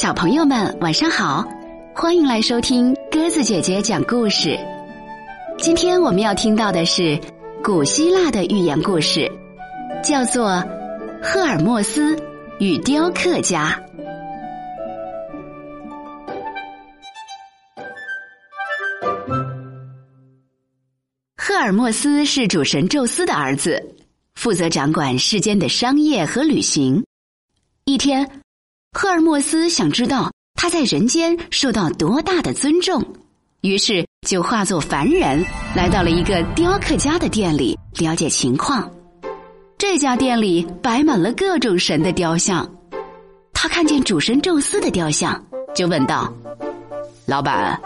小朋友们，晚上好！欢迎来收听鸽子姐姐讲故事。今天我们要听到的是古希腊的寓言故事，叫做《赫尔墨斯与雕刻家》。赫尔墨斯是主神宙斯的儿子，负责掌管世间的商业和旅行。一天，赫尔墨斯想知道他在人间受到多大的尊重，于是就化作凡人，来到了一个雕刻家的店里了解情况。这家店里摆满了各种神的雕像，他看见主神宙斯的雕像，就问道：“老板，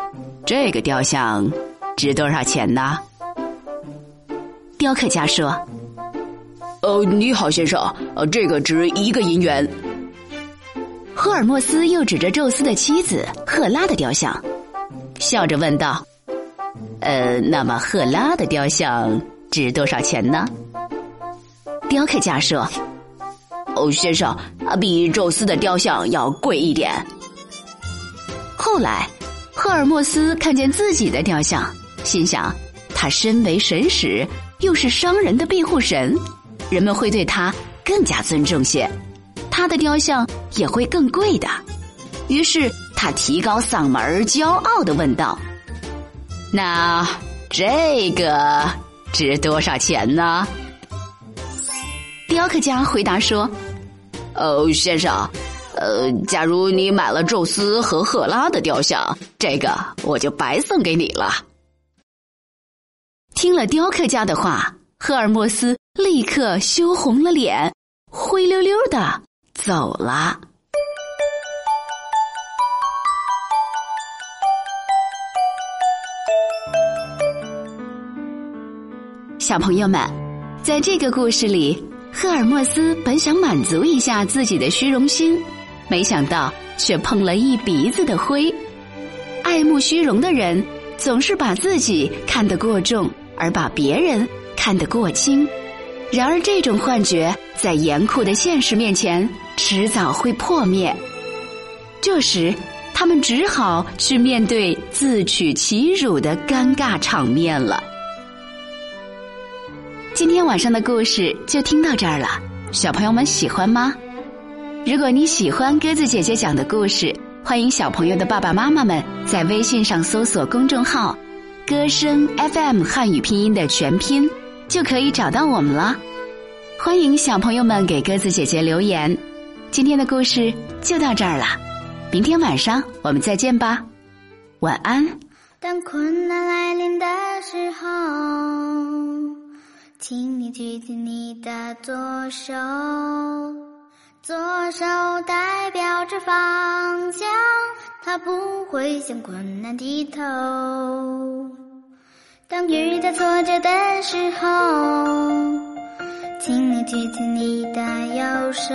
这个雕像值多少钱呢？”雕刻家说：“呃，你好，先生，呃，这个值一个银元。”赫尔墨斯又指着宙斯的妻子赫拉的雕像，笑着问道：“呃，那么赫拉的雕像值多少钱呢？”雕刻家说：“哦，先生，比宙斯的雕像要贵一点。”后来，赫尔墨斯看见自己的雕像，心想：他身为神使，又是商人的庇护神，人们会对他更加尊重些。他的雕像也会更贵的，于是他提高嗓门，骄傲的问道：“那这个值多少钱呢？”雕刻家回答说：“哦，先生，呃，假如你买了宙斯和赫拉的雕像，这个我就白送给你了。”听了雕刻家的话，赫尔墨斯立刻羞红了脸，灰溜溜的。走了，小朋友们，在这个故事里，赫尔墨斯本想满足一下自己的虚荣心，没想到却碰了一鼻子的灰。爱慕虚荣的人，总是把自己看得过重，而把别人看得过轻。然而，这种幻觉在严酷的现实面前，迟早会破灭。这时，他们只好去面对自取其辱的尴尬场面了。今天晚上的故事就听到这儿了，小朋友们喜欢吗？如果你喜欢鸽子姐姐讲的故事，欢迎小朋友的爸爸妈妈们在微信上搜索公众号“歌声 FM” 汉语拼音的全拼。就可以找到我们了。欢迎小朋友们给鸽子姐姐留言。今天的故事就到这儿了，明天晚上我们再见吧，晚安。当困难来临的时候，请你举起你的左手，左手代表着方向，它不会向困难低头。当遇到挫折的时候，请你举起你的右手。